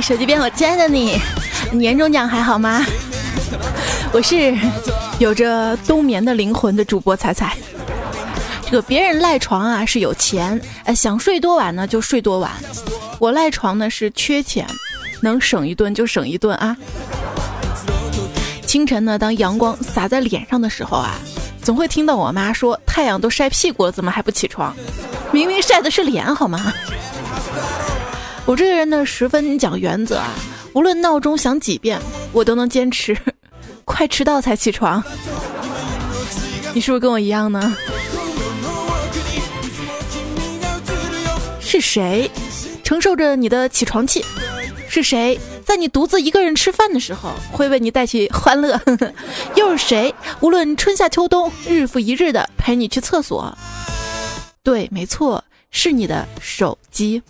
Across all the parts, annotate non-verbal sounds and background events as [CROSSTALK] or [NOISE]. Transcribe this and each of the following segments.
手机边我亲爱的你，年终奖还好吗？[LAUGHS] 我是有着冬眠的灵魂的主播彩彩。这个别人赖床啊是有钱，哎，想睡多晚呢就睡多晚。我赖床呢是缺钱，能省一顿就省一顿啊。清晨呢，当阳光洒在脸上的时候啊，总会听到我妈说：“太阳都晒屁股了，怎么还不起床？明明晒的是脸，好吗？”我这个人呢，十分讲原则啊，无论闹钟响几遍，我都能坚持 [LAUGHS] 快迟到才起床。你是不是跟我一样呢？是谁承受着你的起床气？是谁在你独自一个人吃饭的时候会为你带去欢乐？[LAUGHS] 又是谁无论春夏秋冬，日复一日的陪你去厕所？对，没错，是你的手机。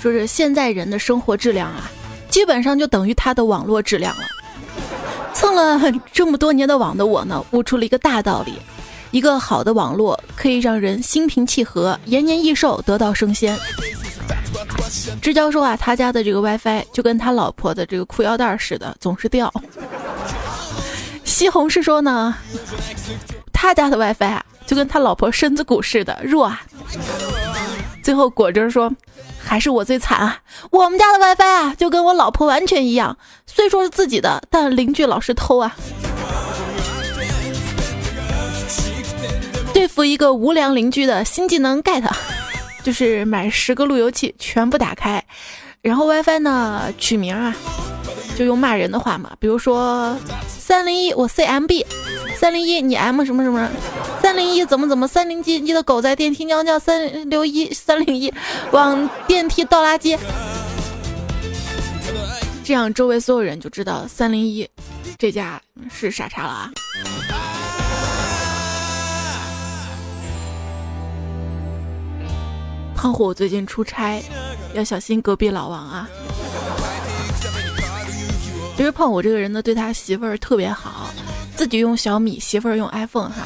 说是现在人的生活质量啊，基本上就等于他的网络质量了。蹭了这么多年的网的我呢，悟出了一个大道理：一个好的网络可以让人心平气和、延年益寿、得道升仙。支教授啊，他家的这个 WiFi 就跟他老婆的这个裤腰带似的，总是掉。西红柿说呢，他家的 WiFi 啊，就跟他老婆身子骨似的弱啊。最后果汁说。还是我最惨啊！我们家的 WiFi 啊，就跟我老婆完全一样，虽说是自己的，但邻居老是偷啊。对付一个无良邻居的新技能 get，就是买十个路由器全部打开，然后 WiFi 呢取名啊，就用骂人的话嘛，比如说三零一我 CMB。三零一，你 M 什么什么？三零一怎么怎么？三零一，你的狗在电梯尿尿。三六一，三零一，往电梯倒垃圾。这样周围所有人就知道三零一这家是傻叉了啊！胖虎最近出差，要小心隔壁老王啊！其实胖虎这个人呢，对他媳妇儿特别好。自己用小米，媳妇儿用 iPhone 哈。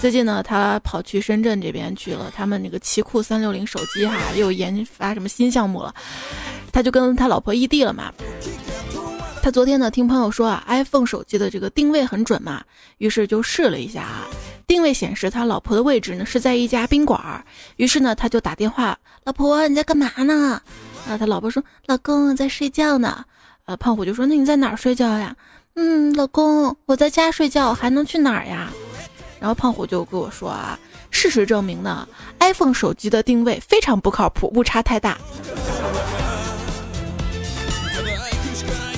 最近呢，他跑去深圳这边去了，他们那个奇酷三六零手机哈，又研发什么新项目了，他就跟他老婆异地了嘛。他昨天呢，听朋友说啊，iPhone 手机的这个定位很准嘛，于是就试了一下啊，定位显示他老婆的位置呢是在一家宾馆儿，于是呢，他就打电话，老婆你在干嘛呢？啊，他老婆说，老公在睡觉呢。胖虎就说，那你在哪儿睡觉呀？嗯，老公，我在家睡觉，还能去哪儿呀？然后胖虎就跟我说啊，事实证明呢，iPhone 手机的定位非常不靠谱，误差太大。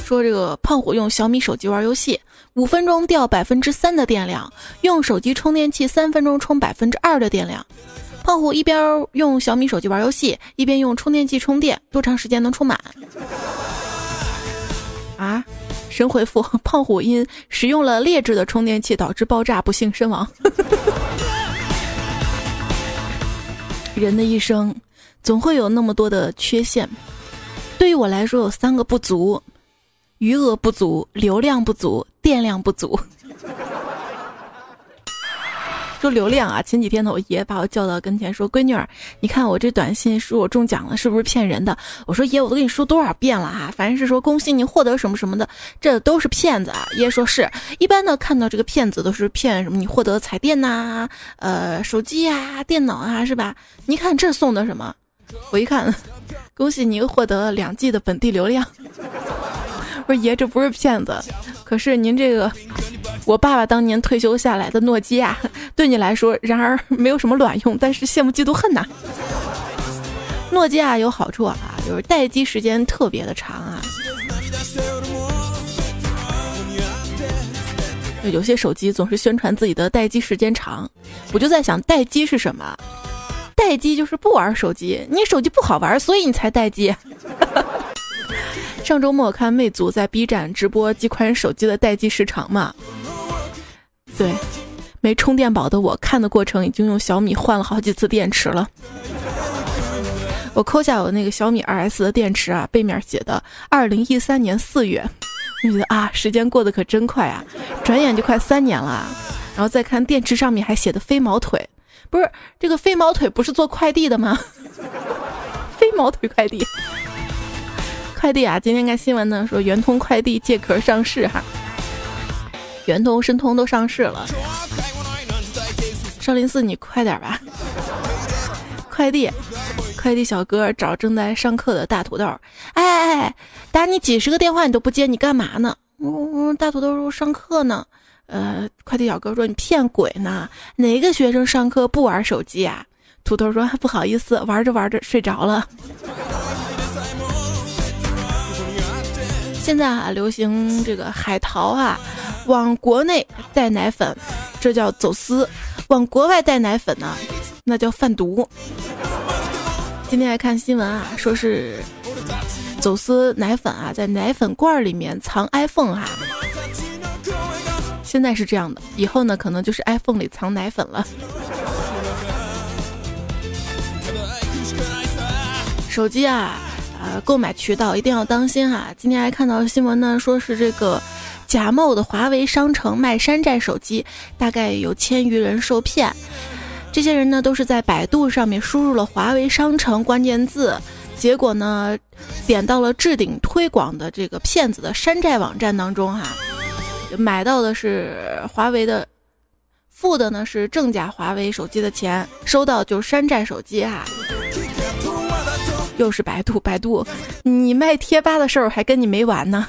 说这个胖虎用小米手机玩游戏，五分钟掉百分之三的电量，用手机充电器三分钟充百分之二的电量。胖虎一边用小米手机玩游戏，一边用充电器充电，多长时间能充满？啊？神回复：胖虎因使用了劣质的充电器导致爆炸，不幸身亡。人的一生总会有那么多的缺陷，对于我来说有三个不足：余额不足、流量不足、电量不足。说流量啊！前几天呢，我爷爷把我叫到跟前，说：“闺女儿，你看我这短信说我中奖了，是不是骗人的？”我说：“爷，我都跟你说多少遍了哈，反正是说恭喜你获得什么什么的，这都是骗子啊！”爷爷说：“是一般呢，看到这个骗子都是骗什么？你获得彩电呐，呃，手机呀，电脑啊，是吧？你看这送的什么？我一看，恭喜你获得两 G 的本地流量。[LAUGHS] 我说爷，这不是骗子，可是您这个。”我爸爸当年退休下来的诺基亚，对你来说，然而没有什么卵用，但是羡慕嫉妒恨呐。诺基亚有好处啊，就是待机时间特别的长啊。有些手机总是宣传自己的待机时间长，我就在想，待机是什么？待机就是不玩手机，你手机不好玩，所以你才待机。上周末看魅族在 B 站直播几款手机的待机时长嘛。对，没充电宝的我看的过程已经用小米换了好几次电池了。我抠下我那个小米二 S 的电池啊，背面写的二零一三年四月，就觉得啊，时间过得可真快啊，转眼就快三年了。然后再看电池上面还写的飞毛腿，不是这个飞毛腿不是做快递的吗？[LAUGHS] 飞毛腿快递，快递啊！今天看新闻呢，说圆通快递借壳上市哈，圆通、申通都上市了。少林寺，你快点吧！快递，快递小哥找正在上课的大土豆，哎哎哎，打你几十个电话你都不接，你干嘛呢？我大土豆说上课呢。呃，快递小哥说你骗鬼呢？哪个学生上课不玩手机啊？土豆说不好意思，玩着玩着睡着了。现在啊，流行这个海淘啊，往国内带奶粉，这叫走私；往国外带奶粉呢，那叫贩毒。今天还看新闻啊，说是走私奶粉啊，在奶粉罐里面藏 iPhone 哈。现在是这样的，以后呢，可能就是 iPhone 里藏奶粉了。手机啊，呃，购买渠道一定要当心哈。今天还看到新闻呢，说是这个假冒的华为商城卖山寨手机，大概有千余人受骗。这些人呢，都是在百度上面输入了华为商城关键字，结果呢，点到了置顶推广的这个骗子的山寨网站当中哈。买到的是华为的，付的呢是正价华为手机的钱，收到就是山寨手机哈。又是百度，百度，你卖贴吧的事儿还跟你没完呢。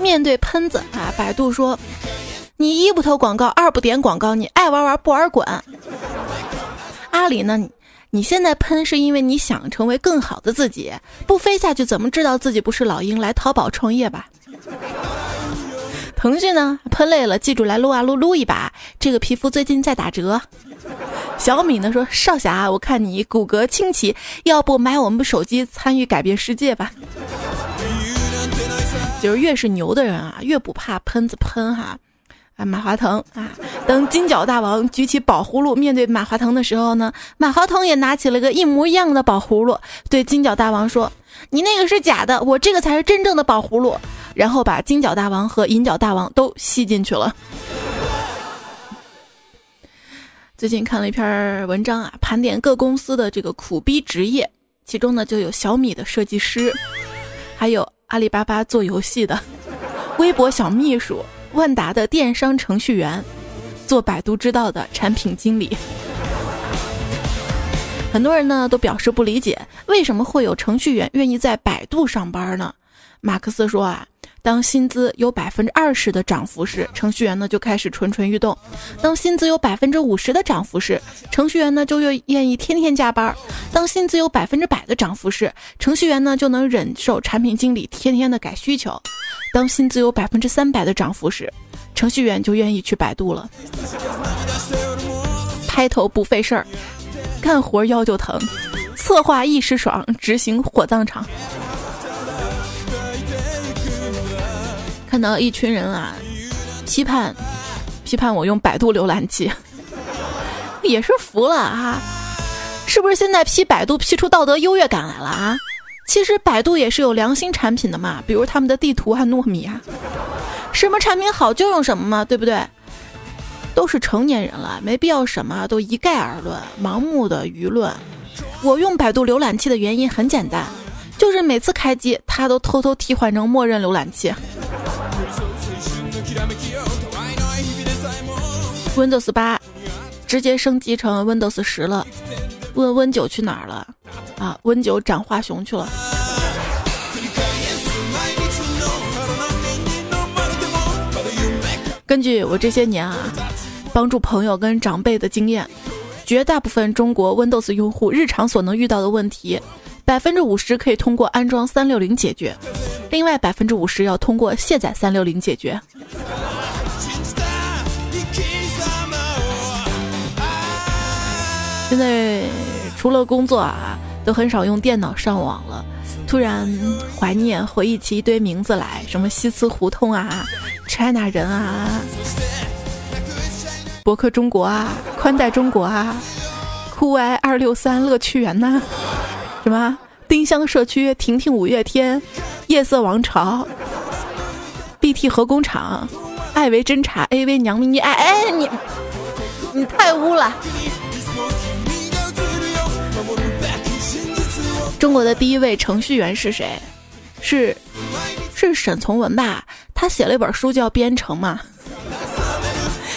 面对喷子啊，百度说：“你一不投广告，二不点广告，你爱玩玩不玩滚。”阿里呢？你现在喷是因为你想成为更好的自己，不飞下去怎么知道自己不是老鹰？来淘宝创业吧。[LAUGHS] 腾讯呢，喷累了，记住来撸啊撸撸一把，这个皮肤最近在打折。[LAUGHS] 小米呢说，少侠，我看你骨骼清奇，要不买我们手机参与改变世界吧？[LAUGHS] 就是越是牛的人啊，越不怕喷子喷哈。啊，马化腾啊！等金角大王举起宝葫芦面对马化腾的时候呢，马化腾也拿起了个一模一样的宝葫芦，对金角大王说：“你那个是假的，我这个才是真正的宝葫芦。”然后把金角大王和银角大王都吸进去了。最近看了一篇文章啊，盘点各公司的这个苦逼职业，其中呢就有小米的设计师，还有阿里巴巴做游戏的，微博小秘书。万达的电商程序员，做百度知道的产品经理，很多人呢都表示不理解，为什么会有程序员愿意在百度上班呢？马克思说啊，当薪资有百分之二十的涨幅时，程序员呢就开始蠢蠢欲动；当薪资有百分之五十的涨幅时，程序员呢就越愿意天天加班；当薪资有百分之百的涨幅时，程序员呢就能忍受产品经理天天的改需求。当薪资有百分之三百的涨幅时，程序员就愿意去百度了。拍头不费事儿，干活腰就疼，策划一时爽，执行火葬场。看到一群人啊，批判批判我用百度浏览器，[LAUGHS] 也是服了啊！是不是现在批百度批出道德优越感来了啊？其实百度也是有良心产品的嘛，比如他们的地图和糯米啊，什么产品好就用什么嘛，对不对？都是成年人了，没必要什么都一概而论，盲目的舆论。我用百度浏览器的原因很简单，就是每次开机它都偷偷替换成默认浏览器。Windows 八直接升级成 Windows 十了，问 Win 九去哪儿了？啊，，Win 九长华雄去了。根据我这些年啊，帮助朋友跟长辈的经验，绝大部分中国 Windows 用户日常所能遇到的问题，百分之五十可以通过安装三六零解决，另外百分之五十要通过卸载三六零解决。现在除了工作啊。都很少用电脑上网了，突然怀念，回忆起一堆名字来，什么西祠胡同啊，China 人啊，博客中国啊，宽带中国啊，酷爱二六三乐趣园呐，什么丁香社区，婷婷五月天，夜色王朝，BT 核工厂，爱为侦查 AV 娘咪，你哎哎你，你太污了。中国的第一位程序员是谁？是是沈从文吧？他写了一本书叫《编程》嘛。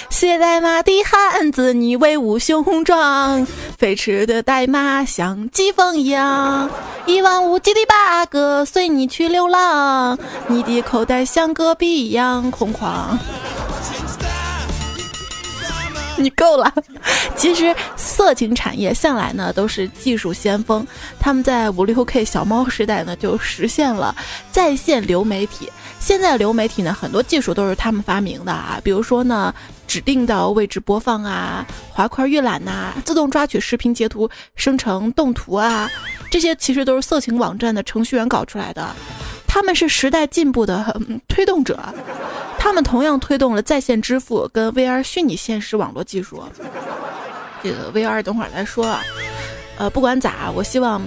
写代码的汉子，你威武雄壮；飞驰的代码像疾风一样，一望无际的 bug 随你去流浪。你的口袋像戈壁一样空旷。[LAUGHS] 你够了。其实色情产业向来呢都是技术先锋，他们在五六 K 小猫时代呢就实现了在线流媒体。现在流媒体呢很多技术都是他们发明的啊，比如说呢。指定的位置播放啊，滑块预览呐，自动抓取视频截图生成动图啊，这些其实都是色情网站的程序员搞出来的。他们是时代进步的推动者，他们同样推动了在线支付跟 VR 虚拟现实网络技术。这个 VR 等会儿再说啊。呃，不管咋，我希望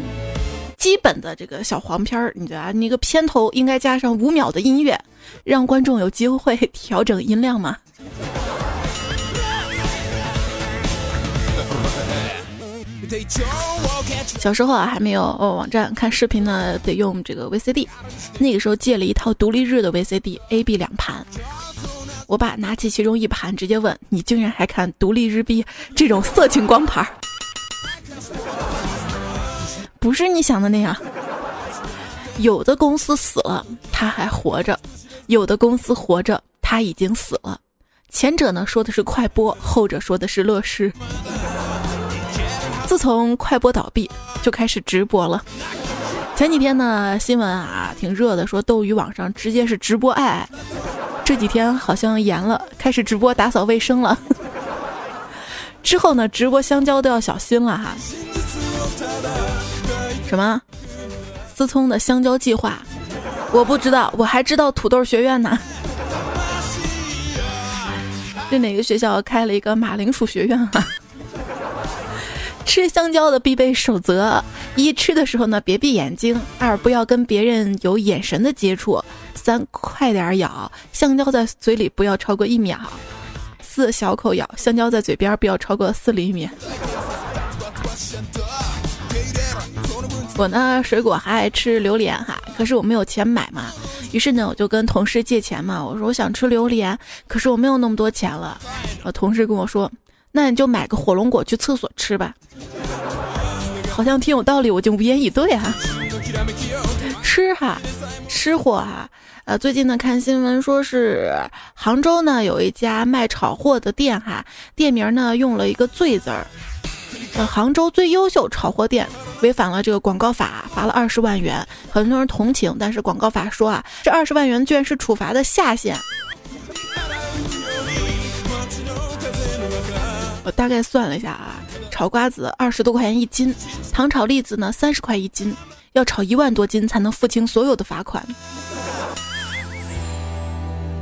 基本的这个小黄片儿，你觉得啊那个片头应该加上五秒的音乐，让观众有机会调整音量吗？小时候啊，还没有网站看视频呢，得用这个 VCD。那个时候借了一套独立日的 VCD，A、B 两盘。我爸拿起其中一盘，直接问：“你竟然还看独立日 B 这种色情光盘？”不是你想的那样。有的公司死了，他还活着；有的公司活着，他已经死了。前者呢说的是快播，后者说的是乐视。自从快播倒闭，就开始直播了。前几天呢，新闻啊挺热的，说斗鱼网上直接是直播爱爱。这几天好像严了，开始直播打扫卫生了。[LAUGHS] 之后呢，直播香蕉都要小心了哈。什么？思聪的香蕉计划？我不知道，我还知道土豆学院呢。[LAUGHS] 这哪个学校开了一个马铃薯学院啊？吃香蕉的必备守则：一吃的时候呢，别闭眼睛；二不要跟别人有眼神的接触；三快点咬香蕉在嘴里不要超过一秒；四小口咬香蕉在嘴边不要超过四厘米。我呢，水果还爱吃榴莲哈，可是我没有钱买嘛，于是呢，我就跟同事借钱嘛，我说我想吃榴莲，可是我没有那么多钱了。我同事跟我说。那你就买个火龙果去厕所吃吧，好像挺有道理，我就无言以对啊。吃哈，吃货哈，呃，最近呢看新闻说是杭州呢有一家卖炒货的店哈，店名呢用了一个“最”字儿，呃，杭州最优秀炒货店违反了这个广告法，罚了二十万元，很多人同情，但是广告法说啊，这二十万元居然是处罚的下限。我大概算了一下啊，炒瓜子二十多块钱一斤，糖炒栗子呢三十块一斤，要炒一万多斤才能付清所有的罚款。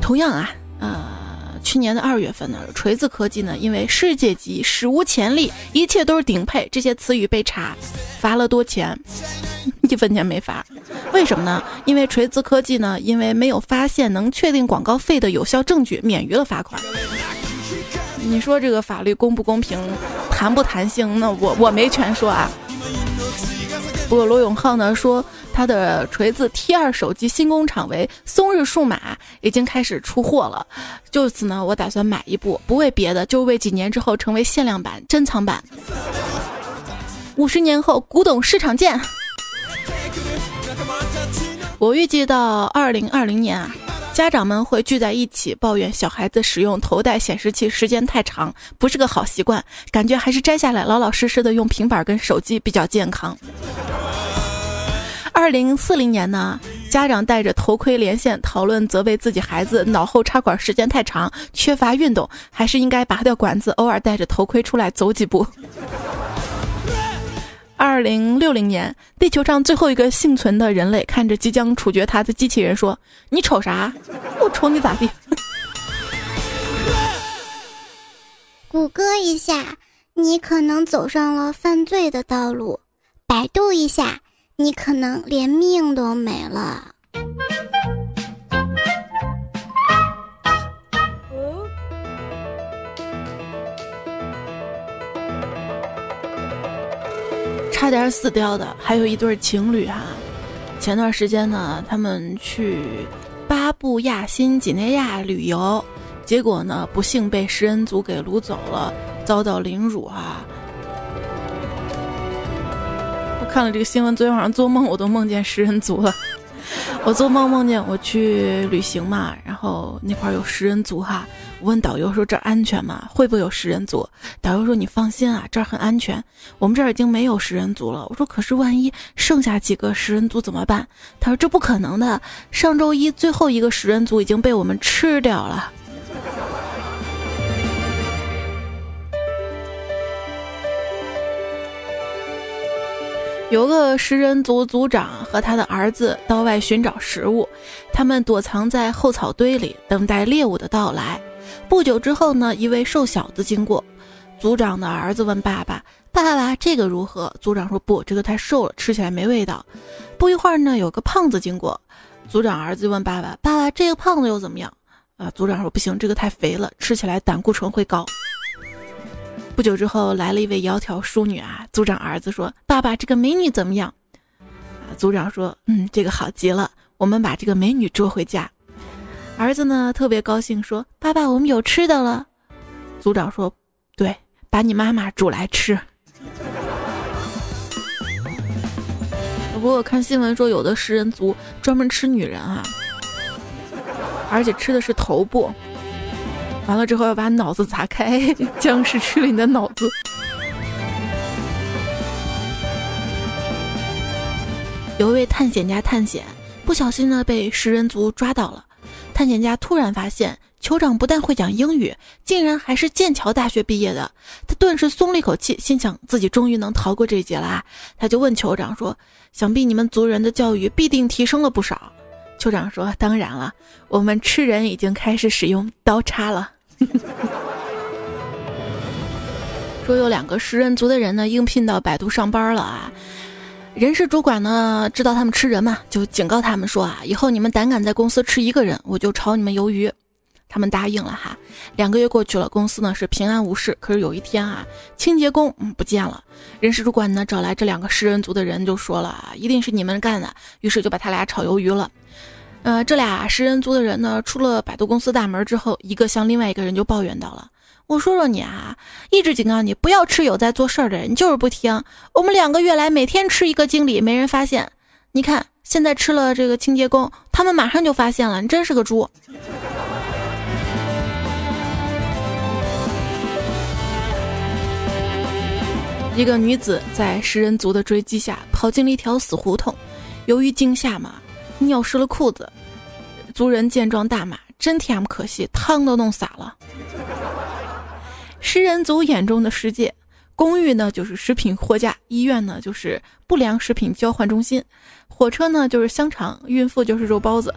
同样啊，呃，去年的二月份呢，锤子科技呢因为世界级、史无前例、一切都是顶配这些词语被查，罚了多钱？[LAUGHS] 一分钱没罚。为什么呢？因为锤子科技呢，因为没有发现能确定广告费的有效证据，免于了罚款。你说这个法律公不公平，弹不弹性？那我我没权说啊。不过罗永浩呢说，他的锤子 T 二手机新工厂为松日数码，已经开始出货了。就此呢，我打算买一部，不为别的，就为几年之后成为限量版、珍藏版。五十年后，古董市场见。我预计到二零二零年啊。家长们会聚在一起抱怨小孩子使用头戴显示器时间太长，不是个好习惯。感觉还是摘下来，老老实实的用平板跟手机比较健康。二零四零年呢，家长戴着头盔连线讨论，责备自己孩子脑后插管时间太长，缺乏运动，还是应该拔掉管子，偶尔戴着头盔出来走几步。二零六零年，地球上最后一个幸存的人类看着即将处决他的机器人说：“你瞅啥？我瞅你咋地？”谷歌一下，你可能走上了犯罪的道路；百度一下，你可能连命都没了。差点死掉的还有一对情侣哈。前段时间呢，他们去巴布亚新几内亚旅游，结果呢，不幸被食人族给掳走了，遭到凌辱啊。我看了这个新闻，昨天晚上做梦我都梦见食人族了。我做梦梦见我去旅行嘛，然后那块有食人族哈。问导游说：“这儿安全吗？会不会有食人族？”导游说：“你放心啊，这儿很安全。我们这儿已经没有食人族了。”我说：“可是万一剩下几个食人族怎么办？”他说：“这不可能的，上周一最后一个食人族已经被我们吃掉了。”有个食人族族长和他的儿子到外寻找食物，他们躲藏在后草堆里，等待猎物的到来。不久之后呢，一位瘦小子经过，组长的儿子问爸爸：“爸爸，这个如何？”组长说：“不，这个太瘦了，吃起来没味道。”不一会儿呢，有个胖子经过，组长儿子问爸爸：“爸爸，这个胖子又怎么样？”啊，组长说：“不行，这个太肥了，吃起来胆固醇会高。”不久之后，来了一位窈窕淑女啊。组长儿子说：“爸爸，这个美女怎么样？”啊，组长说：“嗯，这个好极了，我们把这个美女捉回家。”儿子呢，特别高兴，说：“爸爸，我们有吃的了。”族长说：“对，把你妈妈煮来吃。”不过看新闻说，有的食人族专门吃女人啊，而且吃的是头部。完了之后要把脑子砸开，[LAUGHS] 僵尸吃了你的脑子。有一位探险家探险，不小心呢被食人族抓到了。探险家突然发现酋长不但会讲英语，竟然还是剑桥大学毕业的。他顿时松了一口气，心想自己终于能逃过这一劫了。他就问酋长说：“想必你们族人的教育必定提升了不少。”酋长说：“当然了，我们吃人已经开始使用刀叉了。[LAUGHS] ”说有两个食人族的人呢，应聘到百度上班了啊。人事主管呢，知道他们吃人嘛，就警告他们说啊，以后你们胆敢在公司吃一个人，我就炒你们鱿鱼。他们答应了哈。两个月过去了，公司呢是平安无事。可是有一天啊，清洁工嗯不见了。人事主管呢找来这两个食人族的人，就说了，一定是你们干的。于是就把他俩炒鱿鱼了。呃，这俩食人族的人呢，出了百度公司大门之后，一个向另外一个人就抱怨到了：“我说说你啊，一直警告你不要吃有在做事儿的人，你就是不听。我们两个月来每天吃一个经理，没人发现。你看现在吃了这个清洁工，他们马上就发现了。你真是个猪！”一个女子在食人族的追击下跑进了一条死胡同，由于惊吓嘛。尿湿了裤子，族人见状大骂：“真 T.M 可惜，汤都弄洒了。”食人族眼中的世界，公寓呢就是食品货架，医院呢就是不良食品交换中心，火车呢就是香肠，孕妇就是肉包子。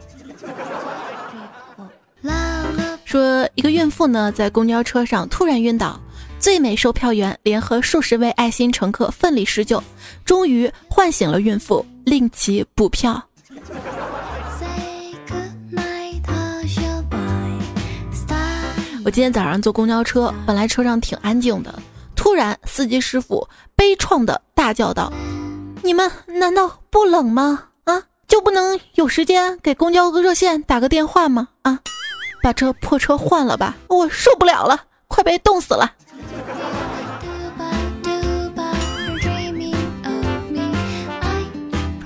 说一个孕妇呢在公交车上突然晕倒，最美售票员联合数十位爱心乘客奋力施救，终于唤醒了孕妇，令其补票。我今天早上坐公交车，本来车上挺安静的，突然司机师傅悲怆的大叫道：“你们难道不冷吗？啊，就不能有时间给公交热线打个电话吗？啊，把这破车换了吧，我受不了了，快被冻死了。”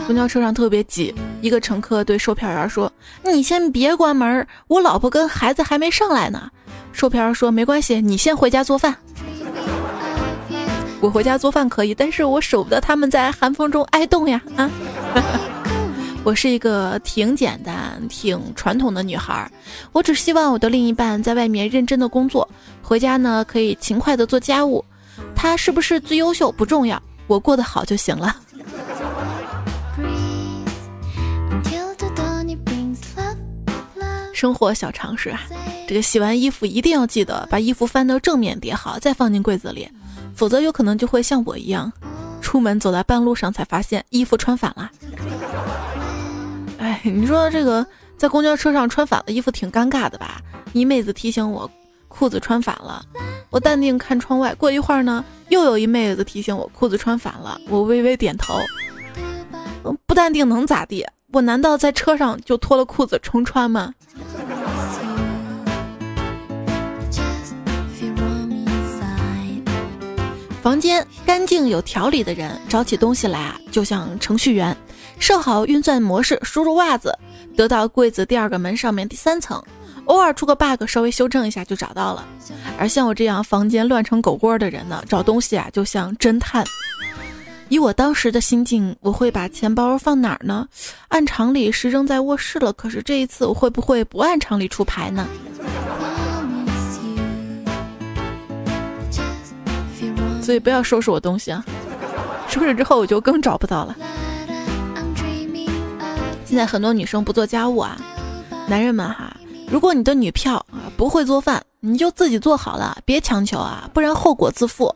公交车上特别挤，一个乘客对售票员说：“你先别关门，我老婆跟孩子还没上来呢。”售票员说：“没关系，你先回家做饭。我回家做饭可以，但是我舍不得他们在寒风中挨冻呀！啊，[LAUGHS] 我是一个挺简单、挺传统的女孩，我只希望我的另一半在外面认真的工作，回家呢可以勤快的做家务。他是不是最优秀不重要，我过得好就行了。”生活小常识啊，这个洗完衣服一定要记得把衣服翻到正面叠好，再放进柜子里，否则有可能就会像我一样，出门走在半路上才发现衣服穿反了。哎，你说这个在公交车上穿反了衣服挺尴尬的吧？一妹子提醒我裤子穿反了，我淡定看窗外，过一会儿呢，又有一妹子提醒我裤子穿反了，我微微点头。不淡定能咋地？我难道在车上就脱了裤子重穿吗？房间干净有条理的人，找起东西来啊，就像程序员，设好运算模式，输入袜子，得到柜子第二个门上面第三层，偶尔出个 bug，稍微修正一下就找到了。而像我这样房间乱成狗窝的人呢，找东西啊，就像侦探。以我当时的心境，我会把钱包放哪儿呢？按常理是扔在卧室了，可是这一次我会不会不按常理出牌呢？所以不要收拾我东西啊！收拾之后我就更找不到了。现在很多女生不做家务啊，男人们哈，如果你的女票啊不会做饭，你就自己做好了，别强求啊，不然后果自负。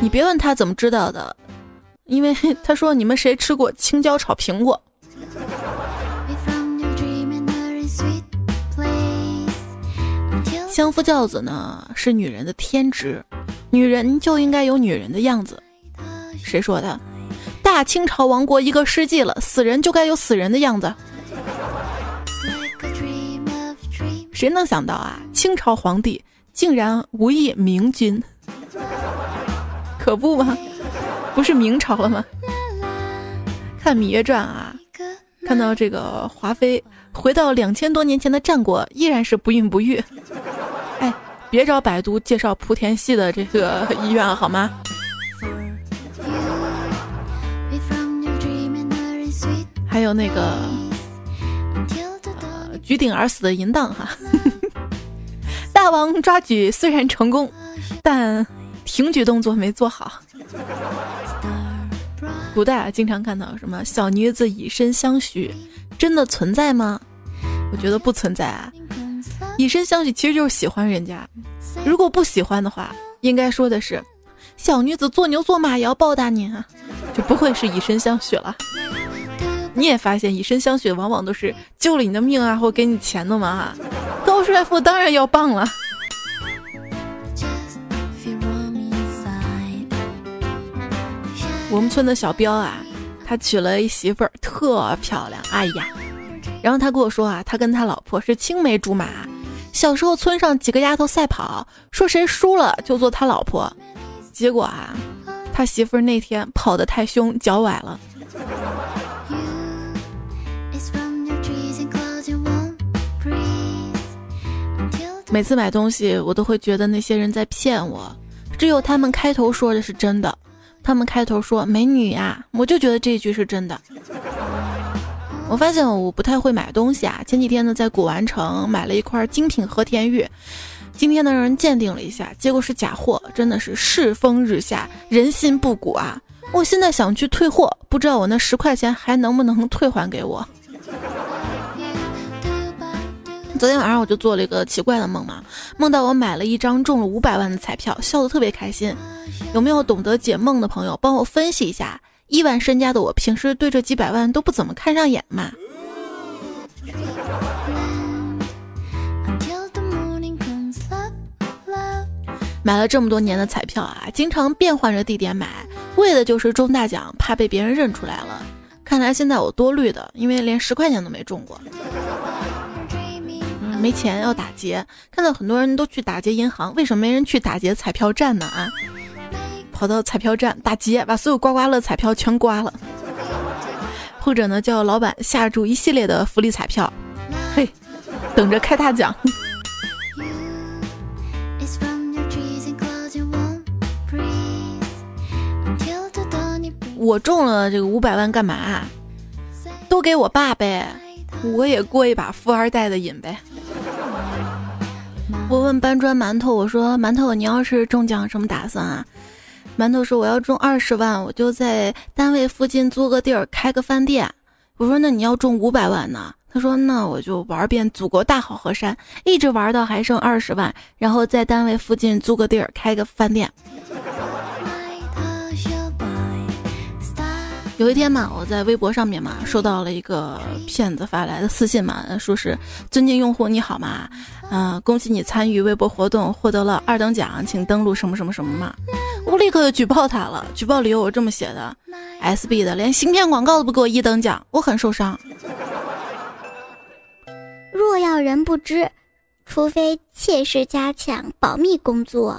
你别问他怎么知道的，因为 [LAUGHS] 他说你们谁吃过青椒炒苹果？相夫教子呢是女人的天职，女人就应该有女人的样子。谁说的？大清朝亡国一个世纪了，死人就该有死人的样子。谁能想到啊？清朝皇帝竟然无意明君。[LAUGHS] 可不吗？不是明朝了吗？看《芈月传》啊，看到这个华妃回到两千多年前的战国，依然是不孕不育。别找百度介绍莆田系的这个医院好吗？还有那个举鼎而死的淫荡哈，[LAUGHS] 大王抓举虽然成功，但。挺举动作没做好。古代啊，经常看到什么小女子以身相许，真的存在吗？我觉得不存在啊。以身相许其实就是喜欢人家，如果不喜欢的话，应该说的是小女子做牛做马也要报答您啊，就不会是以身相许了。你也发现以身相许往往都是救了你的命啊，或给你钱的嘛。高帅富当然要棒了。我们村的小彪啊，他娶了一媳妇儿，特漂亮。哎呀，然后他跟我说啊，他跟他老婆是青梅竹马，小时候村上几个丫头赛跑，说谁输了就做他老婆。结果啊，他媳妇儿那天跑得太凶，脚崴了。每次买东西，我都会觉得那些人在骗我，只有他们开头说的是真的。他们开头说“美女呀”，我就觉得这一句是真的。我发现我不太会买东西啊。前几天呢，在古玩城买了一块精品和田玉，今天呢让人鉴定了一下，结果是假货，真的是世风日下，人心不古啊！我现在想去退货，不知道我那十块钱还能不能退还给我。昨天晚上我就做了一个奇怪的梦嘛，梦到我买了一张中了五百万的彩票，笑得特别开心。有没有懂得解梦的朋友帮我分析一下？亿万身家的我，平时对这几百万都不怎么看上眼嘛？买了这么多年的彩票啊，经常变换着地点买，为的就是中大奖，怕被别人认出来了。看来现在我多虑的，因为连十块钱都没中过。没钱要打劫，看到很多人都去打劫银行，为什么没人去打劫彩票站呢？啊，跑到彩票站打劫，把所有刮刮乐彩票全刮了，或者呢叫老板下注一系列的福利彩票，嘿，等着开大奖。我中了这个五百万干嘛？都给我爸呗，我也过一把富二代的瘾呗。我问搬砖馒头，我说馒头，你要是中奖什么打算啊？馒头说我要中二十万，我就在单位附近租个地儿开个饭店。我说那你要中五百万呢？他说那我就玩遍祖国大好河山，一直玩到还剩二十万，然后在单位附近租个地儿开个饭店。有一天嘛，我在微博上面嘛，收到了一个骗子发来的私信嘛，说是尊敬用户你好嘛，嗯，恭喜你参与微博活动获得了二等奖，请登录什么什么什么嘛。我立刻就举报他了，举报理由我这么写的：SB 的连芯片广告都不给我一等奖，我很受伤。若要人不知，除非切实加强保密工作。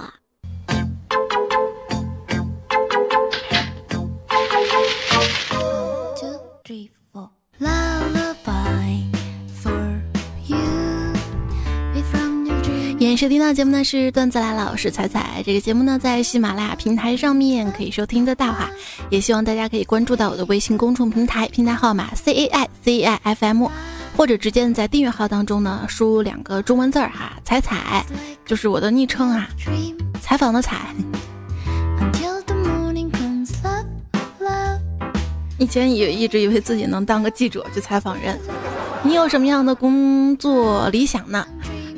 演收听到节目呢是段子来了，我是彩彩。这个节目呢在喜马拉雅平台上面可以收听的大话，也希望大家可以关注到我的微信公众平台，平台号码 C A I C I F M，或者直接在订阅号当中呢输入两个中文字儿哈，彩彩就是我的昵称啊，采访的采。以前也一直以为自己能当个记者去采访人，你有什么样的工作理想呢？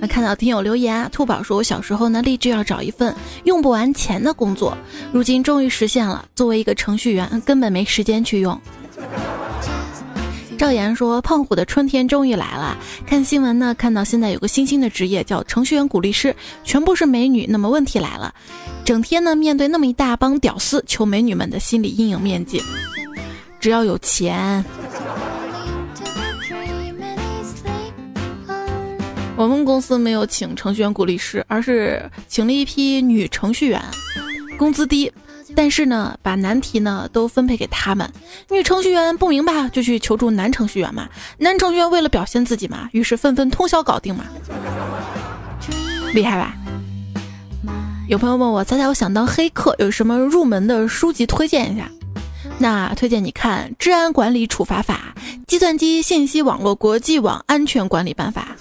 那看到听友留言啊，兔宝说：“我小时候呢立志要找一份用不完钱的工作，如今终于实现了。作为一个程序员，根本没时间去用。”赵岩说：“胖虎的春天终于来了。看新闻呢，看到现在有个新兴的职业叫程序员鼓励师，全部是美女。那么问题来了，整天呢面对那么一大帮屌丝，求美女们的心理阴影面积。”只要有钱，我们公司没有请程序员鼓励师，而是请了一批女程序员，工资低，但是呢，把难题呢都分配给他们。女程序员不明白，就去求助男程序员嘛。男程序员为了表现自己嘛，于是纷纷通宵搞定嘛，厉害吧？有朋友问我，猜猜我想当黑客，有什么入门的书籍推荐一下？那推荐你看《治安管理处罚法》《计算机信息网络国际网安全管理办法》。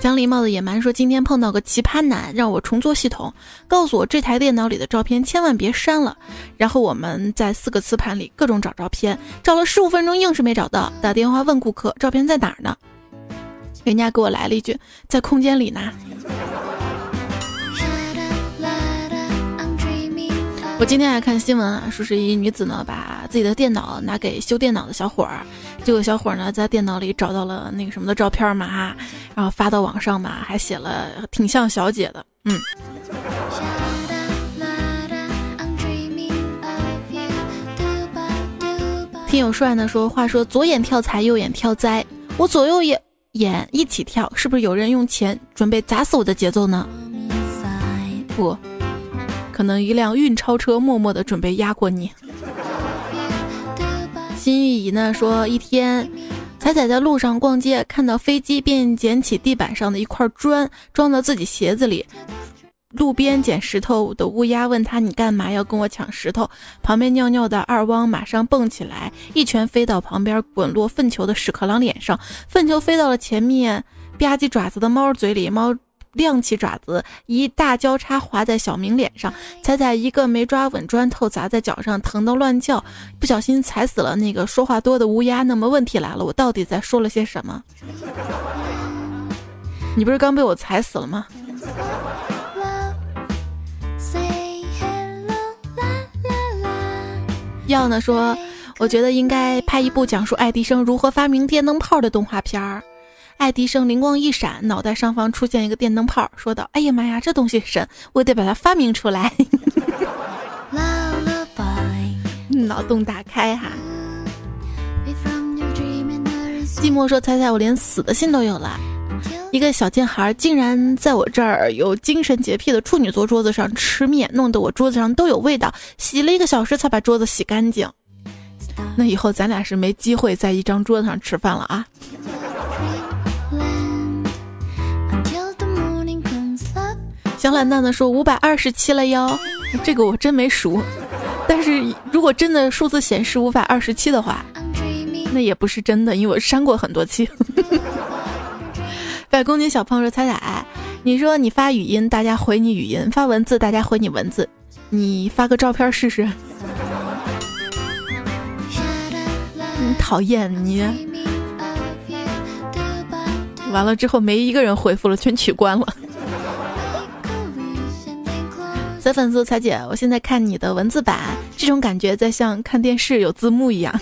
讲礼貌的野蛮说：“今天碰到个奇葩男，让我重做系统，告诉我这台电脑里的照片千万别删了。然后我们在四个磁盘里各种找照片，找了十五分钟硬是没找到。打电话问顾客照片在哪儿呢？人家给我来了一句在空间里呢。”我今天还看新闻啊，说是一女子呢把自己的电脑拿给修电脑的小伙儿，结果小伙儿呢在电脑里找到了那个什么的照片嘛哈，然后发到网上嘛，还写了挺像小姐的，嗯。听友帅呢说话说左眼跳财右眼跳灾，我左右眼眼一起跳，是不是有人用钱准备砸死我的节奏呢？不。可能一辆运钞车默默的准备压过你。心玉怡呢说，一天彩彩在路上逛街，看到飞机便捡起地板上的一块砖装到自己鞋子里。路边捡石头的乌鸦问他：“你干嘛要跟我抢石头？”旁边尿尿的二汪马上蹦起来，一拳飞到旁边滚落粪球的屎壳郎脸上，粪球飞到了前面吧唧爪子的猫嘴里，猫。亮起爪子，一大交叉划在小明脸上。彩彩一个没抓稳，砖头砸在脚上，疼得乱叫，不小心踩死了那个说话多的乌鸦。那么问题来了，我到底在说了些什么？[LAUGHS] 你不是刚被我踩死了吗？要呢说，我觉得应该拍一部讲述爱迪生如何发明电灯泡的动画片儿。爱迪生灵光一闪，脑袋上方出现一个电灯泡，说道：“哎呀妈呀，这东西神，我得把它发明出来。[LAUGHS] ”脑洞大开哈！寂寞说：“猜猜我连死的心都有了。”一个小贱孩竟然在我这儿有精神洁癖的处女座桌子上吃面，弄得我桌子上都有味道，洗了一个小时才把桌子洗干净。那以后咱俩是没机会在一张桌子上吃饭了啊！小懒蛋的说五百二十七了哟，这个我真没数，但是如果真的数字显示五百二十七的话，那也不是真的，因为我删过很多期。[LAUGHS] 百公斤小胖说彩彩，你说你发语音，大家回你语音；发文字，大家回你文字。你发个照片试试。你讨厌你，完了之后没一个人回复了，全取关了。粉丝彩姐，我现在看你的文字版，这种感觉在像看电视有字幕一样。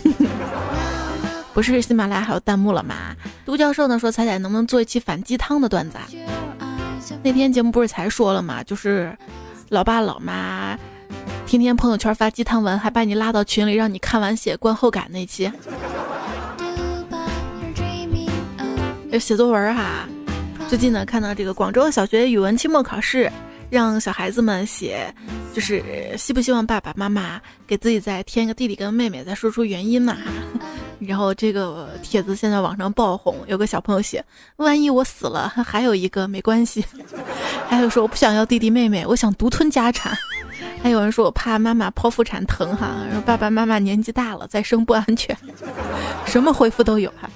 [LAUGHS] 不是喜马拉雅还有弹幕了吗？杜教授呢说彩彩能不能做一期反鸡汤的段子？啊？那天节目不是才说了吗？就是老爸老妈天天朋友圈发鸡汤文，还把你拉到群里让你看完写观后感那期。要写作文哈。最近呢，看到这个广州小学语文期末考试，让小孩子们写，就是希不希望爸爸妈妈给自己再添一个弟弟跟妹妹，再说出原因嘛。[LAUGHS] 然后这个帖子现在网上爆红，有个小朋友写：万一我死了，还有一个没关系。[LAUGHS] 还有说我不想要弟弟妹妹，我想独吞家产。还有人说我怕妈妈剖腹产疼哈，说爸爸妈妈年纪大了再生不安全。[LAUGHS] 什么回复都有哈。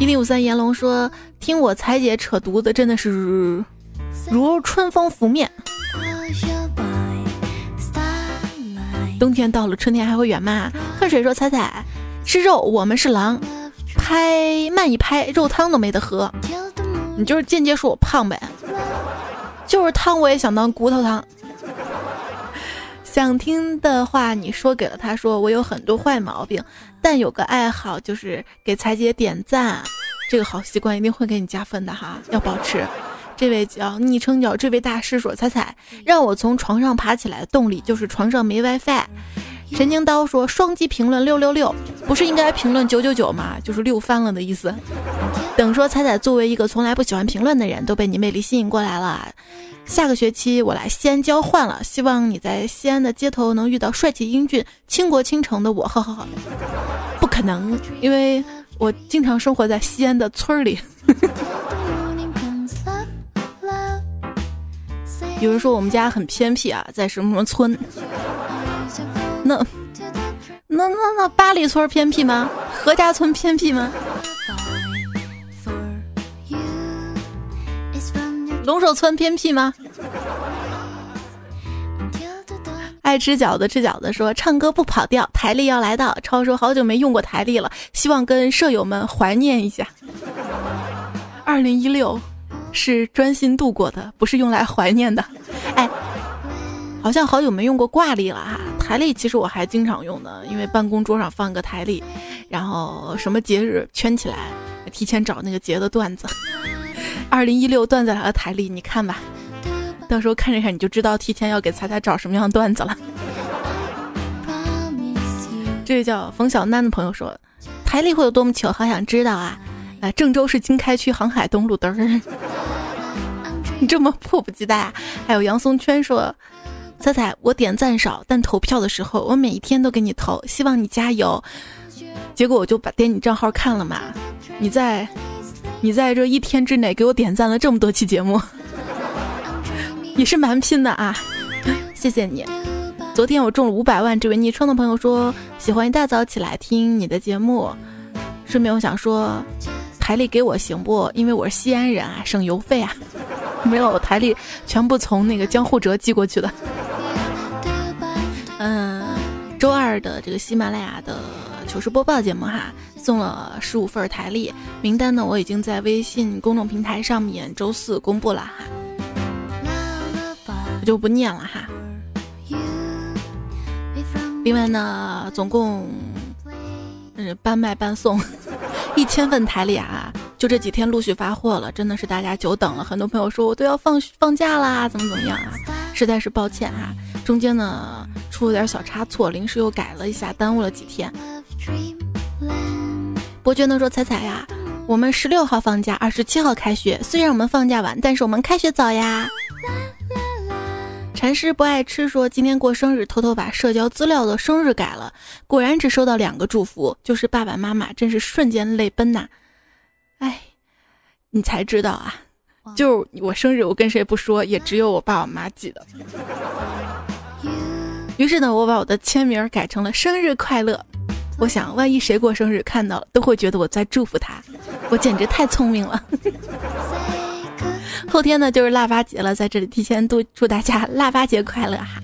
一零五三炎龙说：“听我彩姐扯犊子，真的是如春风拂面。冬天到了，春天还会远吗？”恨水说：“彩彩是肉，我们是狼，拍慢一拍，肉汤都没得喝。你就是间接说我胖呗，就是汤我也想当骨头汤。想听的话你说给了他，说我有很多坏毛病。”但有个爱好就是给彩姐点赞，这个好习惯一定会给你加分的哈，要保持。这位叫昵称叫这位大师说：“彩彩让我从床上爬起来的动力就是床上没 WiFi。”神经刀说：“双击评论六六六，不是应该评论九九九吗？就是六翻了的意思。”等说彩彩作为一个从来不喜欢评论的人，都被你魅力吸引过来了。下个学期我来西安交换了，希望你在西安的街头能遇到帅气英俊、倾国倾城的我。呵呵呵，不可能，因为我经常生活在西安的村里。有人说我们家很偏僻啊，在什么什么村？那那那那八里村偏僻吗？何家村偏僻吗？龙首村偏僻吗？爱吃饺子吃饺子说唱歌不跑调，台历要来到。超说好久没用过台历了，希望跟舍友们怀念一下。[LAUGHS] 二零一六是专心度过的，不是用来怀念的。哎，好像好久没用过挂历了哈。台历其实我还经常用的，因为办公桌上放个台历，然后什么节日圈起来，提前找那个节的段子。二零一六段子来了台历，你看吧，到时候看着看你就知道提前要给彩彩找什么样段子了。这位叫冯小楠的朋友说，台历会有多么糗，好想知道啊！啊，郑州市经开区航海东路灯，你 [LAUGHS] 这么迫不及待啊！还有杨松圈说，彩彩我点赞少，但投票的时候我每一天都给你投，希望你加油。结果我就把点你账号看了嘛，你在。你在这一天之内给我点赞了这么多期节目，也是蛮拼的啊！[LAUGHS] 谢谢你。昨天我中了五百万，这位昵称的朋友说喜欢一大早起来听你的节目。顺便我想说，台历给我行不？因为我是西安人啊，省邮费啊。[LAUGHS] 没有台历，全部从那个江户哲寄过去的。嗯，周二的这个喜马拉雅的糗事播报节目哈。送了十五份台历，名单呢我已经在微信公众平台上面周四公布了哈，我就不念了哈。另外呢，总共嗯半卖半送 [LAUGHS] 一千份台历啊，就这几天陆续发货了，真的是大家久等了。很多朋友说我都要放放假啦，怎么怎么样啊？实在是抱歉哈，中间呢出了点小差错，临时又改了一下，耽误了几天。伯爵呢说：“彩彩呀，我们十六号放假，二十七号开学。虽然我们放假晚，但是我们开学早呀。”禅师不爱吃说：“今天过生日，偷偷把社交资料的生日改了，果然只收到两个祝福，就是爸爸妈妈，真是瞬间泪奔呐！哎，你才知道啊，就我生日，我跟谁不说，也只有我爸我妈记得。[LAUGHS] 于是呢，我把我的签名改成了生日快乐。”我想，万一谁过生日看到了，都会觉得我在祝福他。我简直太聪明了。[LAUGHS] 后天呢就是腊八节了，在这里提前祝祝大家腊八节快乐哈。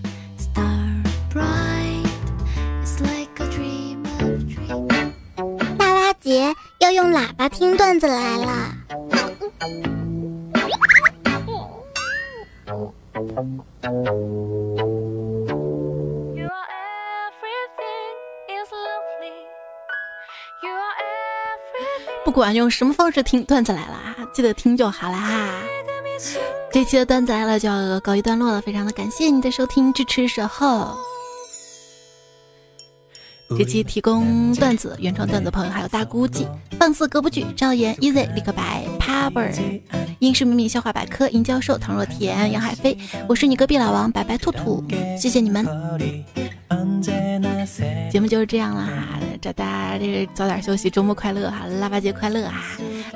腊八节要用喇叭听段子来了。不管用什么方式听段子来了，记得听就好啦。这期的段子来了就要告一段落了，非常的感谢你的收听、支持、守候。这期提供段子、原创段子朋友还有大估计、放肆歌不剧、赵岩、Easy、李克白、p a b e r 英式秘密笑话百科、殷教授、唐若甜、杨海飞，我是你隔壁老王白白兔兔，谢谢你们。节目就是这样了哈，祝大家这个早点休息，周末快乐哈，腊八节快乐啊，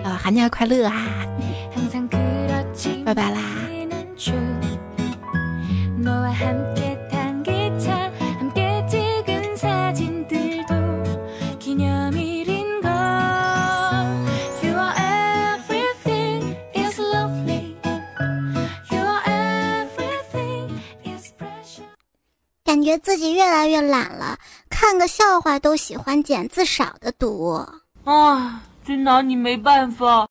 呃，寒假快乐啊，拜拜啦。感觉自己越来越懒了，看个笑话都喜欢捡字少的读。啊，真拿你没办法。